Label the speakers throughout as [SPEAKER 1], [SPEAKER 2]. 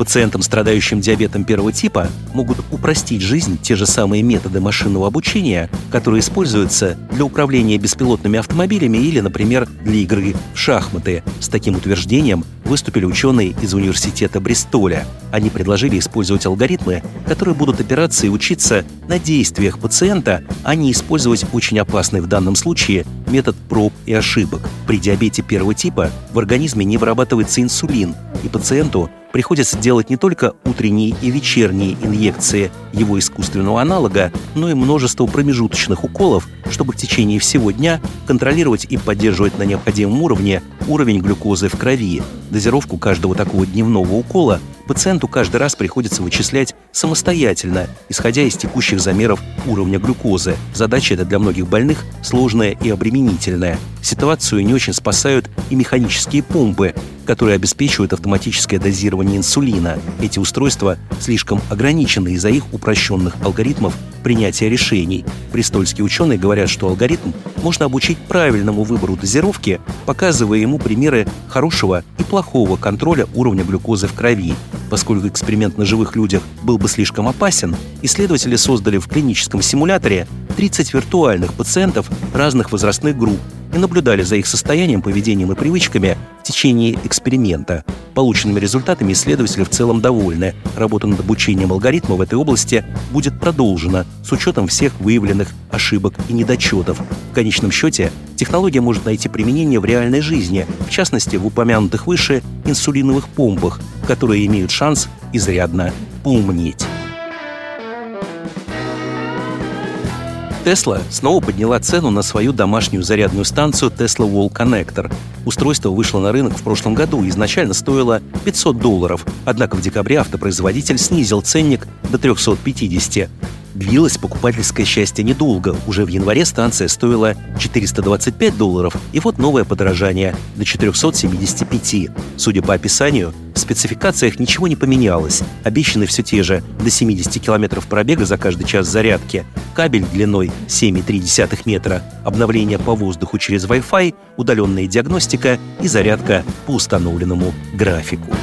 [SPEAKER 1] Пациентам, страдающим диабетом первого типа, могут упростить жизнь те же самые методы машинного обучения, которые используются для управления беспилотными автомобилями или, например, для игры в шахматы. С таким утверждением выступили ученые из университета Бристоля. Они предложили использовать алгоритмы, которые будут опираться и учиться на действиях пациента, а не использовать очень опасный в данном случае метод проб и ошибок. При диабете первого типа в организме не вырабатывается инсулин, и пациенту приходится делать не только утренние и вечерние инъекции его искусственного аналога, но и множество промежуточных уколов, чтобы в течение всего дня контролировать и поддерживать на необходимом уровне уровень глюкозы в крови. Дозировку каждого такого дневного укола пациенту каждый раз приходится вычислять самостоятельно, исходя из текущих замеров уровня глюкозы. Задача эта для многих больных сложная и обременительная. Ситуацию не очень спасают и механические помпы, которые обеспечивают автоматическое дозирование инсулина. Эти устройства слишком ограничены из-за их упрощенных алгоритмов принятия решений. Престольские ученые говорят, что алгоритм можно обучить правильному выбору дозировки, показывая ему примеры хорошего и плохого контроля уровня глюкозы в крови. Поскольку эксперимент на живых людях был бы слишком опасен, исследователи создали в клиническом симуляторе 30 виртуальных пациентов разных возрастных групп и наблюдали за их состоянием, поведением и привычками в течение эксперимента. Полученными результатами исследователи в целом довольны. Работа над обучением алгоритма в этой области будет продолжена с учетом всех выявленных ошибок и недочетов. В конечном счете, технология может найти применение в реальной жизни, в частности, в упомянутых выше инсулиновых помпах, которые имеют шанс изрядно поумнеть. Tesla снова подняла цену на свою домашнюю зарядную станцию Tesla Wall Connector. Устройство вышло на рынок в прошлом году и изначально стоило 500 долларов, однако в декабре автопроизводитель снизил ценник до 350. Длилось покупательское счастье недолго. Уже в январе станция стоила 425 долларов, и вот новое подорожание до 475. Судя по описанию, в спецификациях ничего не поменялось. Обещаны все те же до 70 км пробега за каждый час зарядки, кабель длиной 7,3 метра, обновление по воздуху через Wi-Fi, удаленная диагностика и зарядка по установленному графику.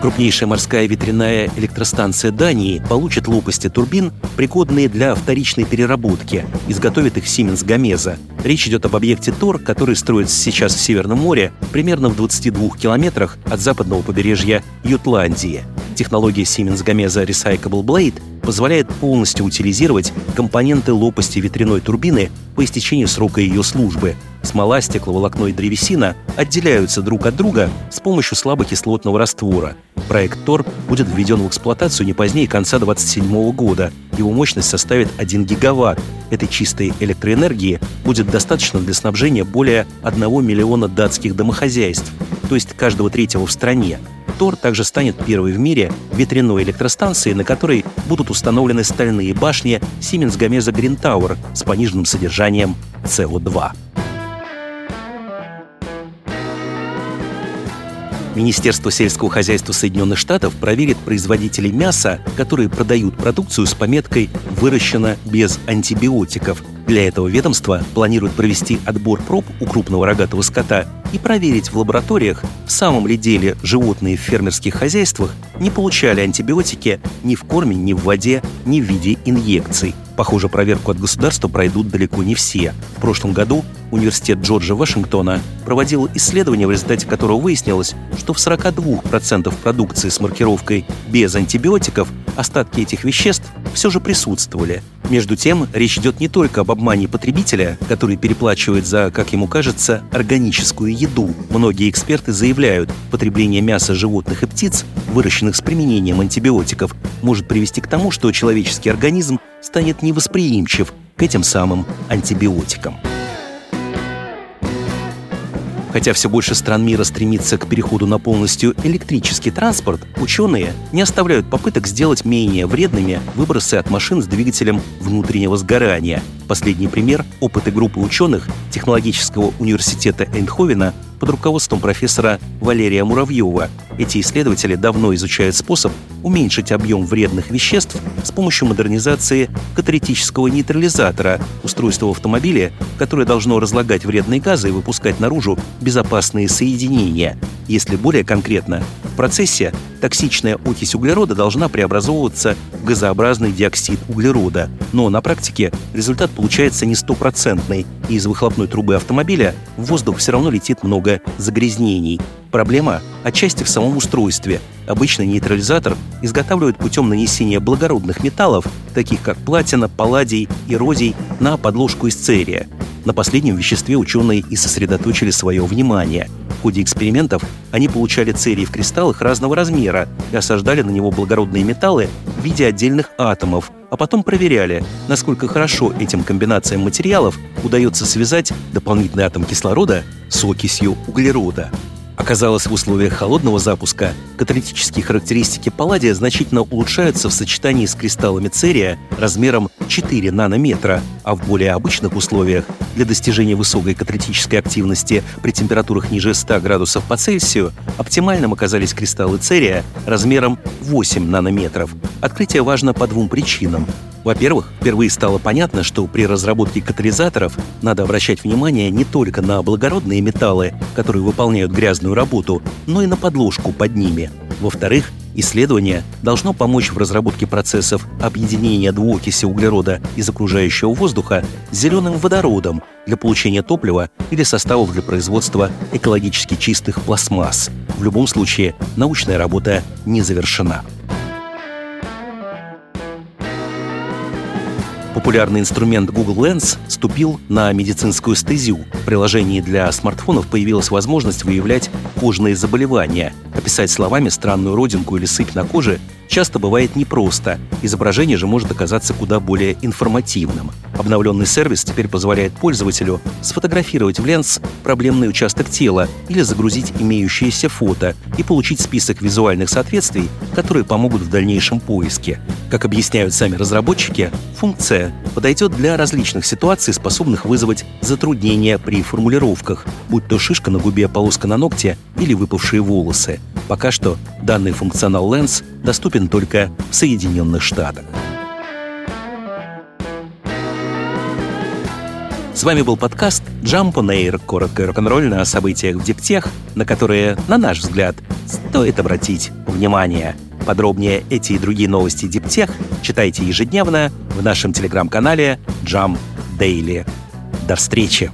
[SPEAKER 1] Крупнейшая морская ветряная электростанция Дании получит лопасти турбин, пригодные для вторичной переработки. Изготовит их Siemens Gamesa. Речь идет об объекте ТОР, который строится сейчас в Северном море, примерно в 22 километрах от западного побережья Ютландии. Технология Siemens Gamesa Recyclable Blade позволяет полностью утилизировать компоненты лопасти ветряной турбины по истечению срока ее службы. Смола, стекловолокно и древесина отделяются друг от друга с помощью слабокислотного раствора. Проект ТОР будет введен в эксплуатацию не позднее конца 2027 года. Его мощность составит 1 гигаватт. Этой чистой электроэнергии будет достаточно для снабжения более 1 миллиона датских домохозяйств, то есть каждого третьего в стране. Тор также станет первой в мире ветряной электростанцией, на которой будут установлены стальные башни Siemens Gamesa Green Tower с пониженным содержанием СО2. Министерство сельского хозяйства Соединенных Штатов проверит производителей мяса, которые продают продукцию с пометкой «выращено без антибиотиков». Для этого ведомство планирует провести отбор проб у крупного рогатого скота и проверить в лабораториях, в самом ли деле животные в фермерских хозяйствах не получали антибиотики ни в корме, ни в воде, ни в виде инъекций. Похоже, проверку от государства пройдут далеко не все. В прошлом году университет Джорджа Вашингтона проводил исследование, в результате которого выяснилось, что в 42% продукции с маркировкой без антибиотиков остатки этих веществ все же присутствовали. Между тем, речь идет не только об обмане потребителя, который переплачивает за, как ему кажется, органическую еду. Многие эксперты заявляют, потребление мяса животных и птиц, выращенных с применением антибиотиков, может привести к тому, что человеческий организм станет невосприимчив к этим самым антибиотикам. Хотя все больше стран мира стремится к переходу на полностью электрический транспорт, ученые не оставляют попыток сделать менее вредными выбросы от машин с двигателем внутреннего сгорания. Последний пример – опыты группы ученых Технологического университета Эйнховена под руководством профессора Валерия Муравьева. Эти исследователи давно изучают способ уменьшить объем вредных веществ с помощью модернизации каталитического нейтрализатора, устройства в автомобиле, которое должно разлагать вредные газы и выпускать наружу безопасные соединения. Если более конкретно, в процессе токсичная окись углерода должна преобразовываться в газообразный диоксид углерода. Но на практике результат получается не стопроцентный, и из выхлопной трубы автомобиля в воздух все равно летит много загрязнений. Проблема отчасти в самом устройстве. Обычно нейтрализатор изготавливают путем нанесения благородных металлов, таких как платина, палладий и родий, на подложку из церия. На последнем веществе ученые и сосредоточили свое внимание. В ходе экспериментов они получали церий в кристаллах разного размера и осаждали на него благородные металлы в виде отдельных атомов, а потом проверяли, насколько хорошо этим комбинациям материалов удается связать дополнительный атом кислорода с окисью углерода. Оказалось, в условиях холодного запуска каталитические характеристики палладия значительно улучшаются в сочетании с кристаллами церия размером 4 нанометра, а в более обычных условиях для достижения высокой каталитической активности при температурах ниже 100 градусов по Цельсию оптимальным оказались кристаллы церия размером 8 нанометров. Открытие важно по двум причинам. Во-первых, впервые стало понятно, что при разработке катализаторов надо обращать внимание не только на благородные металлы, которые выполняют грязную работу, но и на подложку под ними. Во-вторых, исследование должно помочь в разработке процессов объединения двуокиси углерода из окружающего воздуха с зеленым водородом для получения топлива или составов для производства экологически чистых пластмасс. В любом случае, научная работа не завершена. Популярный инструмент Google Lens ступил на медицинскую стезю. В приложении для смартфонов появилась возможность выявлять кожные заболевания. Описать словами странную родинку или сыпь на коже часто бывает непросто. Изображение же может оказаться куда более информативным. Обновленный сервис теперь позволяет пользователю сфотографировать в ленс проблемный участок тела или загрузить имеющиеся фото и получить список визуальных соответствий, которые помогут в дальнейшем поиске. Как объясняют сами разработчики, функция подойдет для различных ситуаций, способных вызвать затруднения при формулировках, будь то шишка на губе, полоска на ногте или выпавшие волосы. Пока что данный функционал Lens доступен только в Соединенных Штатах. С вами был подкаст Jump on Air, коротко и рок-н-ролльно о событиях в Диптех, на которые, на наш взгляд, стоит обратить внимание. Подробнее эти и другие новости Диптех читайте ежедневно в нашем телеграм-канале Jump Daily. До встречи!